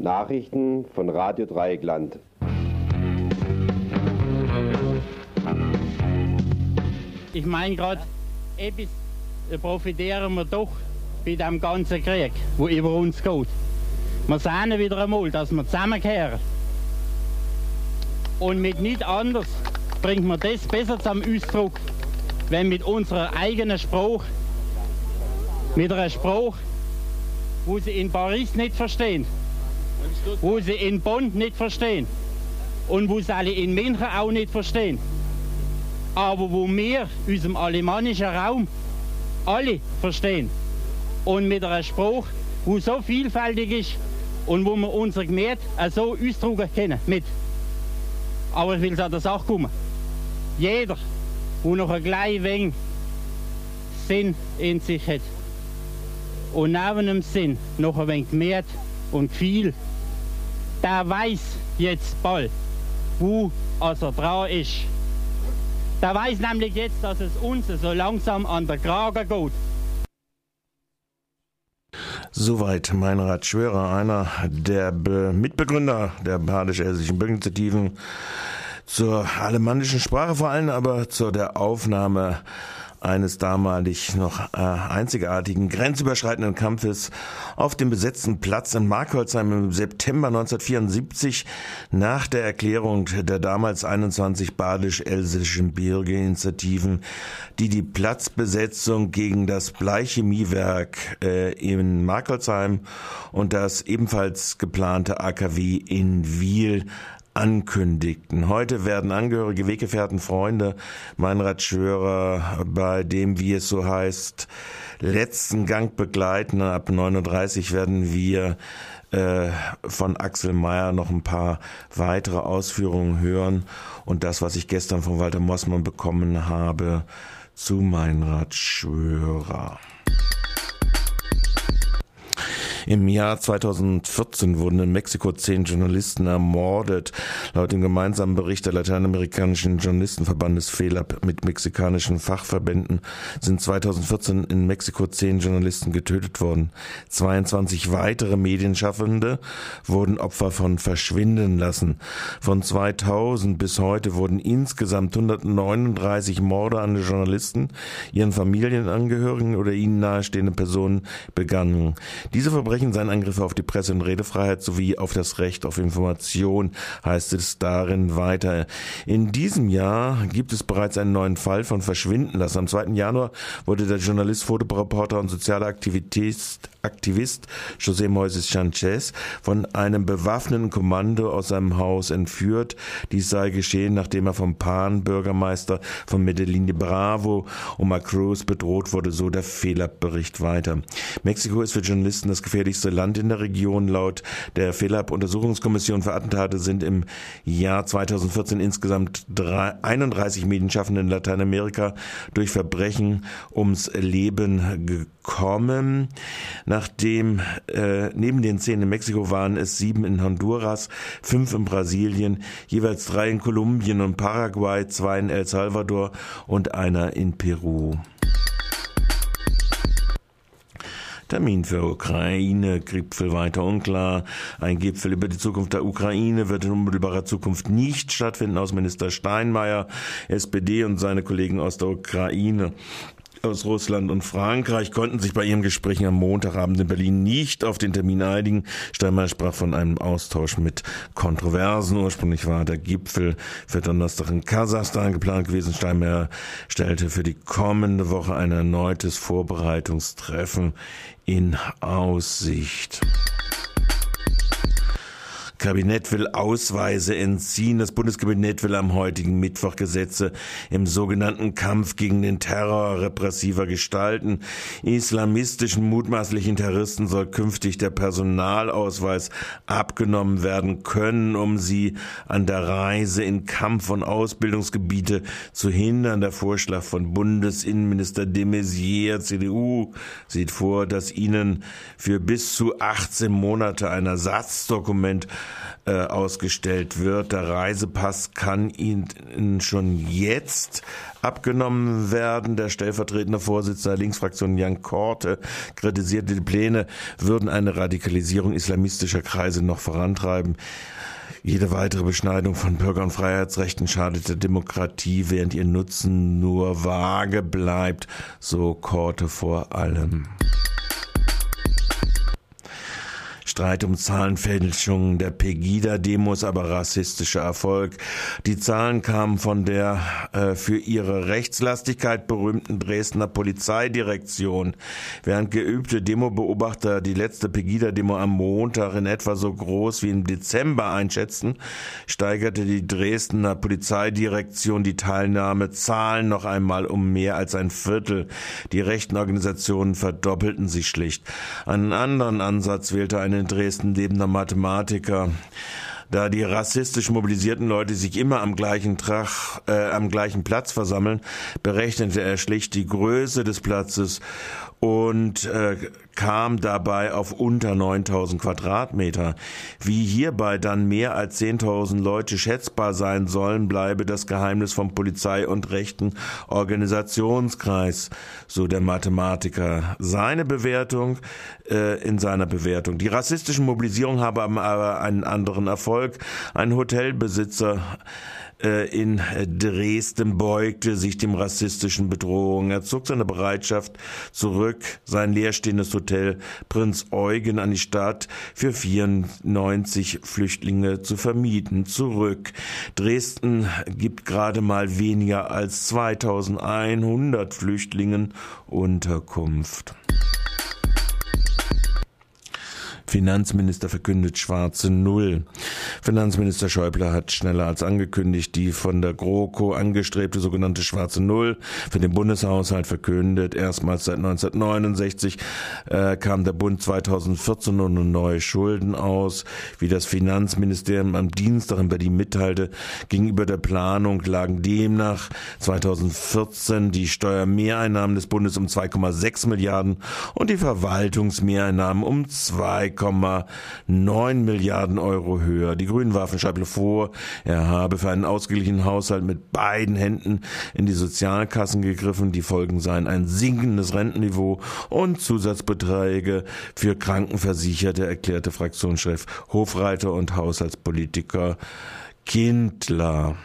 Nachrichten von Radio Dreieckland. Ich meine gerade, etwas profitieren wir doch bei dem ganzen Krieg, wo über uns geht. Wir sehen wieder einmal, dass wir zusammenkehren. Und mit nicht anders bringt man das besser zum Ausdruck, wenn mit unserer eigenen Spruch, mit einer Spruch, wo sie in Paris nicht verstehen, wo sie in Bonn nicht verstehen und wo sie alle in München auch nicht verstehen. Aber wo wir unserem alemannischen Raum alle verstehen und mit einem Spruch, wo so vielfältig ist und wo wir unser Gemüt so ausdrücken können mit. Aber ich will es an der Sache kommen. Jeder, der noch ein klein wenig Sinn in sich hat und neben dem Sinn noch ein wenig Gemüt und viel, der weiß jetzt bald, wo er dran ist. Der weiß nämlich jetzt, dass es uns so langsam an der Kragen geht. Soweit Meinrad Schwörer, einer der Be Mitbegründer der badisch-elsischen Bürgerinitiativen zur alemannischen Sprache vor allem, aber zur der Aufnahme eines damalig noch äh, einzigartigen grenzüberschreitenden Kampfes auf dem besetzten Platz in Markholzheim im September 1974 nach der Erklärung der damals 21 badisch-elsischen Bürgerinitiativen, die die Platzbesetzung gegen das Bleichemiewerk äh, in Markholzheim und das ebenfalls geplante AKW in Wiel ankündigten. Heute werden Angehörige, Weggefährten, Freunde, Meinradschwörer bei dem, wie es so heißt, letzten Gang begleiten. Ab 39 werden wir äh, von Axel Mayer noch ein paar weitere Ausführungen hören und das, was ich gestern von Walter Mossmann bekommen habe, zu Meinrad Schwörer. Im Jahr 2014 wurden in Mexiko zehn Journalisten ermordet. Laut dem gemeinsamen Bericht der lateinamerikanischen Journalistenverbandes FELAB mit mexikanischen Fachverbänden sind 2014 in Mexiko zehn Journalisten getötet worden. 22 weitere Medienschaffende wurden Opfer von Verschwinden lassen. Von 2000 bis heute wurden insgesamt 139 Morde an Journalisten, ihren Familienangehörigen oder ihnen nahestehende Personen begangen. Diese Verbrechen seien Angriffe auf die Presse- und Redefreiheit sowie auf das Recht auf Information, heißt es darin weiter. In diesem Jahr gibt es bereits einen neuen Fall von Verschwinden lassen. Am 2. Januar wurde der Journalist, Fotoreporter und soziale Aktivist, Aktivist José Moises Sanchez von einem bewaffneten Kommando aus seinem Haus entführt. Dies sei geschehen, nachdem er vom Pan-Bürgermeister von Medellin de Bravo, Omar Cruz, bedroht wurde, so der Fehlerbericht weiter. Mexiko ist für Journalisten das Gefährliche gefährlichste Land in der Region. Laut der FELAB-Untersuchungskommission für Attentate sind im Jahr 2014 insgesamt 31 Medienschaffende in Lateinamerika durch Verbrechen ums Leben gekommen. Nachdem äh, neben den zehn in Mexiko waren es sieben in Honduras, fünf in Brasilien, jeweils drei in Kolumbien und Paraguay, zwei in El Salvador und einer in Peru. Termin für Ukraine-Gipfel weiter unklar. Ein Gipfel über die Zukunft der Ukraine wird in unmittelbarer Zukunft nicht stattfinden. Außenminister Steinmeier, SPD und seine Kollegen aus der Ukraine aus Russland und Frankreich konnten sich bei ihren Gesprächen am Montagabend in Berlin nicht auf den Termin einigen. Steinmeier sprach von einem Austausch mit Kontroversen. Ursprünglich war der Gipfel für Donnerstag in Kasachstan geplant gewesen. Steinmeier stellte für die kommende Woche ein erneutes Vorbereitungstreffen in Aussicht. Kabinett will Ausweise entziehen. Das Bundeskabinett will am heutigen Mittwoch Gesetze im sogenannten Kampf gegen den Terror repressiver gestalten. Islamistischen mutmaßlichen Terroristen soll künftig der Personalausweis abgenommen werden können, um sie an der Reise in Kampf- und Ausbildungsgebiete zu hindern. Der Vorschlag von Bundesinnenminister de Maizière, CDU, sieht vor, dass ihnen für bis zu 18 Monate ein Ersatzdokument äh, ausgestellt wird. Der Reisepass kann Ihnen schon jetzt abgenommen werden. Der stellvertretende Vorsitzende der Linksfraktion Jan Korte kritisierte, die Pläne würden eine Radikalisierung islamistischer Kreise noch vorantreiben. Jede weitere Beschneidung von Bürger- und Freiheitsrechten schadet der Demokratie, während ihr Nutzen nur vage bleibt, so Korte vor allem. Streit um Zahlenfälschungen der Pegida-Demos, aber rassistischer Erfolg. Die Zahlen kamen von der äh, für ihre Rechtslastigkeit berühmten Dresdner Polizeidirektion. Während geübte Demobeobachter die letzte Pegida-Demo am Montag in etwa so groß wie im Dezember einschätzten, steigerte die Dresdner Polizeidirektion die Teilnahmezahlen noch einmal um mehr als ein Viertel. Die rechten Organisationen verdoppelten sich schlicht. Einen anderen Ansatz wählte eine in Dresden lebender Mathematiker da die rassistisch mobilisierten Leute sich immer am gleichen Trach, äh, am gleichen Platz versammeln, berechnete er schlicht die Größe des Platzes und äh, kam dabei auf unter 9000 Quadratmeter. Wie hierbei dann mehr als 10.000 Leute schätzbar sein sollen, bleibe das Geheimnis vom Polizei- und rechten Organisationskreis, so der Mathematiker. Seine Bewertung äh, in seiner Bewertung. Die rassistischen Mobilisierungen haben aber einen anderen Erfolg. Ein Hotelbesitzer in Dresden beugte sich dem rassistischen Bedrohungen. Er zog seine Bereitschaft zurück, sein leerstehendes Hotel Prinz Eugen an die Stadt für 94 Flüchtlinge zu vermieten, zurück. Dresden gibt gerade mal weniger als 2100 Flüchtlingen Unterkunft. Finanzminister verkündet schwarze Null. Finanzminister Schäuble hat schneller als angekündigt die von der GroKo angestrebte sogenannte schwarze Null für den Bundeshaushalt verkündet. Erstmals seit 1969 äh, kam der Bund 2014 nun neue Schulden aus. Wie das Finanzministerium am Dienstag in Berlin mitteilte, gegenüber der Planung lagen demnach 2014 die Steuermehreinnahmen des Bundes um 2,6 Milliarden und die Verwaltungsmehreinnahmen um 2, 2,9 Milliarden Euro höher. Die Grünen warfen Schäuble vor, er habe für einen ausgeglichenen Haushalt mit beiden Händen in die Sozialkassen gegriffen. Die Folgen seien ein sinkendes Rentenniveau und Zusatzbeträge für Krankenversicherte, erklärte Fraktionschef Hofreiter und Haushaltspolitiker Kindler.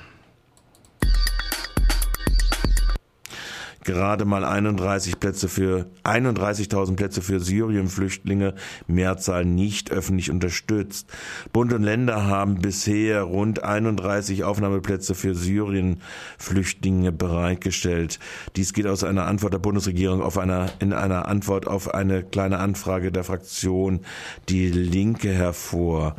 Gerade mal 31 Plätze für 31.000 Plätze für Syrien-Flüchtlinge, Mehrzahl nicht öffentlich unterstützt. Bund und Länder haben bisher rund 31 Aufnahmeplätze für Syrien-Flüchtlinge bereitgestellt. Dies geht aus einer Antwort der Bundesregierung auf einer in einer Antwort auf eine kleine Anfrage der Fraktion Die Linke hervor.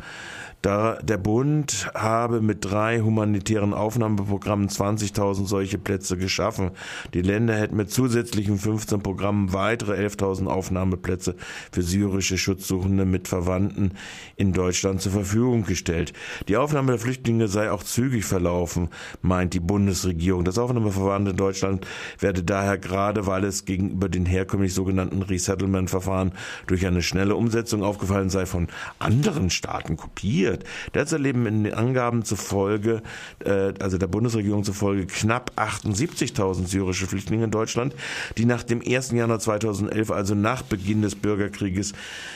Da der Bund habe mit drei humanitären Aufnahmeprogrammen 20.000 solche Plätze geschaffen. Die Länder hätten mit zusätzlichen 15 Programmen weitere 11.000 Aufnahmeplätze für syrische Schutzsuchende mit Verwandten in Deutschland zur Verfügung gestellt. Die Aufnahme der Flüchtlinge sei auch zügig verlaufen, meint die Bundesregierung. Das Aufnahmeverfahren in Deutschland werde daher gerade, weil es gegenüber den herkömmlich sogenannten Resettlement-Verfahren durch eine schnelle Umsetzung aufgefallen sei, von anderen Staaten kopiert passiert. Derzeit leben in den Angaben zufolge, äh, also der Bundesregierung zufolge, knapp 78.000 syrische Flüchtlinge in Deutschland, die nach dem 1. Januar 2011, also nach Beginn des Bürgerkrieges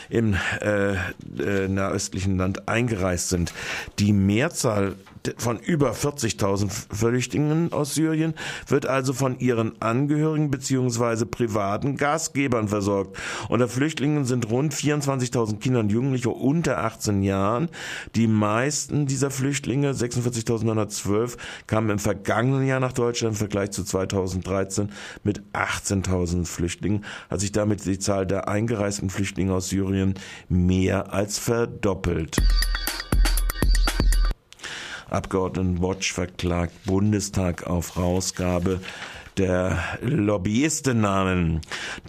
im äh, äh, nahöstlichen Land eingereist sind. Die Mehrzahl von über 40.000 Flüchtlingen aus Syrien wird also von ihren Angehörigen bzw. privaten Gastgebern versorgt. Unter Flüchtlingen sind rund 24.000 Kinder und Jugendliche unter 18 Jahren. Die meisten dieser Flüchtlinge, 46.912, kamen im vergangenen Jahr nach Deutschland im Vergleich zu 2013 mit 18.000 Flüchtlingen, hat sich damit die Zahl der eingereisten Flüchtlinge aus Syrien mehr als verdoppelt. Abgeordnetenwatch verklagt Bundestag auf Rausgabe der Lobbyistennamen.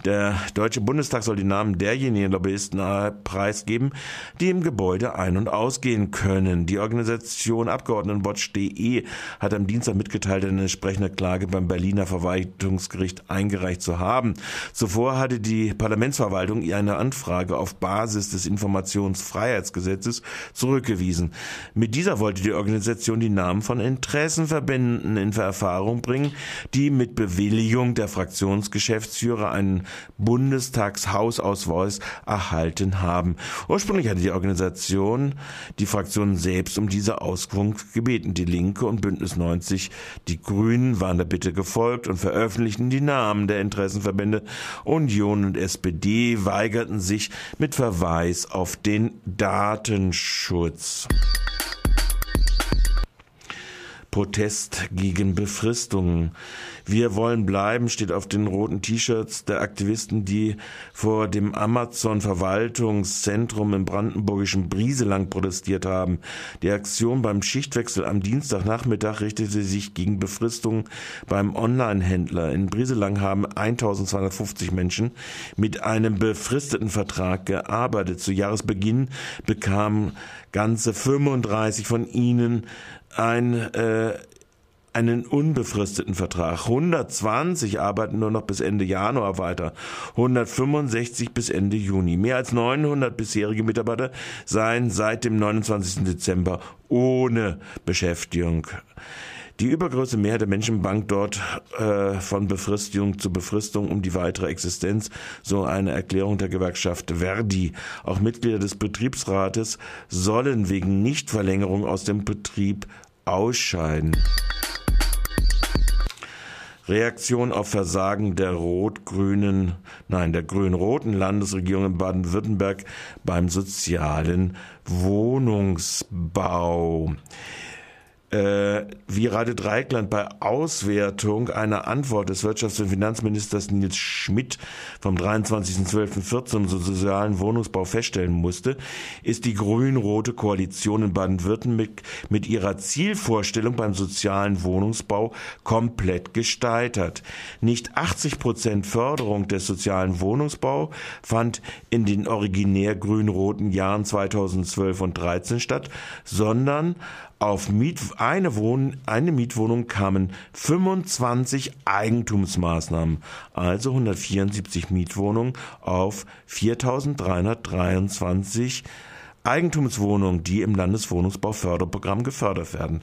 Der Deutsche Bundestag soll die Namen derjenigen Lobbyisten preisgeben, die im Gebäude ein- und ausgehen können. Die Organisation Abgeordnetenwatch.de hat am Dienstag mitgeteilt, eine entsprechende Klage beim Berliner Verwaltungsgericht eingereicht zu haben. Zuvor hatte die Parlamentsverwaltung eine Anfrage auf Basis des Informationsfreiheitsgesetzes zurückgewiesen. Mit dieser wollte die Organisation die Namen von Interessenverbänden in Erfahrung bringen, die mit Bewilligung der Fraktionsgeschäftsführer einen Bundestagshausausweis erhalten haben. Ursprünglich hatte die Organisation die Fraktion selbst um diese Auskunft gebeten. Die Linke und Bündnis 90, die Grünen waren der Bitte gefolgt und veröffentlichten die Namen der Interessenverbände. Union und SPD weigerten sich mit Verweis auf den Datenschutz. Protest gegen Befristungen. Wir wollen bleiben steht auf den roten T-Shirts der Aktivisten, die vor dem Amazon Verwaltungszentrum im brandenburgischen Brieselang protestiert haben. Die Aktion beim Schichtwechsel am Dienstagnachmittag richtete sich gegen Befristungen beim Online-Händler. In Brieselang haben 1250 Menschen mit einem befristeten Vertrag gearbeitet. Zu Jahresbeginn bekamen ganze 35 von ihnen ein, äh, einen unbefristeten Vertrag. 120 arbeiten nur noch bis Ende Januar weiter, 165 bis Ende Juni. Mehr als 900 bisherige Mitarbeiter seien seit dem 29. Dezember ohne Beschäftigung. Die übergroße Mehrheit der Menschen bangt dort äh, von Befristung zu Befristung um die weitere Existenz, so eine Erklärung der Gewerkschaft Verdi. Auch Mitglieder des Betriebsrates sollen wegen Nichtverlängerung aus dem Betrieb ausscheiden. Reaktion auf Versagen der rot-grünen, nein, der grün-roten Landesregierung in Baden-Württemberg beim sozialen Wohnungsbau äh, wie Radio Dreikland bei Auswertung einer Antwort des Wirtschafts- und Finanzministers Nils Schmidt vom 23.12.14 zum sozialen Wohnungsbau feststellen musste, ist die grün-rote Koalition in Baden-Württemberg mit ihrer Zielvorstellung beim sozialen Wohnungsbau komplett gesteitert. Nicht 80 Prozent Förderung des sozialen Wohnungsbau fand in den originär grün-roten Jahren 2012 und 13 statt, sondern auf Miet, eine, Wohn, eine Mietwohnung kamen 25 Eigentumsmaßnahmen, also 174 Mietwohnungen auf 4323 Eigentumswohnungen, die im Landeswohnungsbauförderprogramm gefördert werden.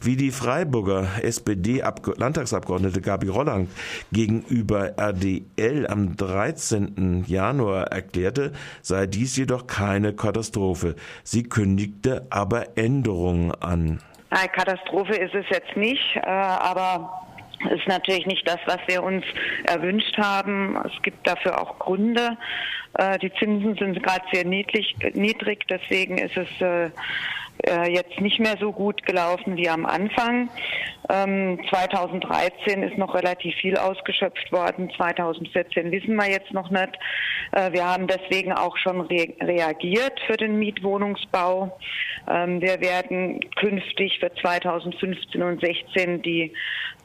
Wie die Freiburger SPD-Landtagsabgeordnete Gabi Rollang gegenüber RDL am 13. Januar erklärte, sei dies jedoch keine Katastrophe. Sie kündigte aber Änderungen an. Eine Katastrophe ist es jetzt nicht, äh, aber ist natürlich nicht das, was wir uns erwünscht haben. Es gibt dafür auch Gründe. Äh, die Zinsen sind gerade sehr niedrig, deswegen ist es äh, äh, jetzt nicht mehr so gut gelaufen wie am Anfang. 2013 ähm, ist noch relativ viel ausgeschöpft worden. 2014 wissen wir jetzt noch nicht. wir haben deswegen auch schon reagiert für den Mietwohnungsbau. Ähm, wir werden künftig für 2015 und 2016 die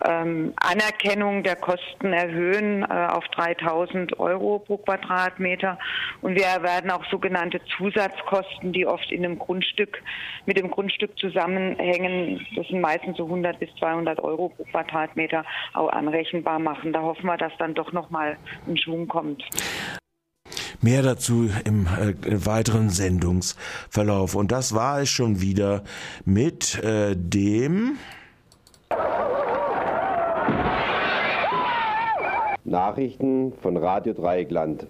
ähm, Anerkennung der Kosten erhöhen äh, auf 3000 Euro pro Quadratmeter. Und wir werden auch sogenannte Zusatzkosten, die oft in einem Grundstück, mit dem Grundstück zusammenhängen, das sind meistens so 100 bis 200 Euro pro Quadratmeter, auch anrechenbar machen. Da hoffen wir, dass dann doch nochmal ein Schwung kommt. Mehr dazu im äh, weiteren Sendungsverlauf. Und das war es schon wieder mit äh, dem Nachrichten von Radio Dreieckland.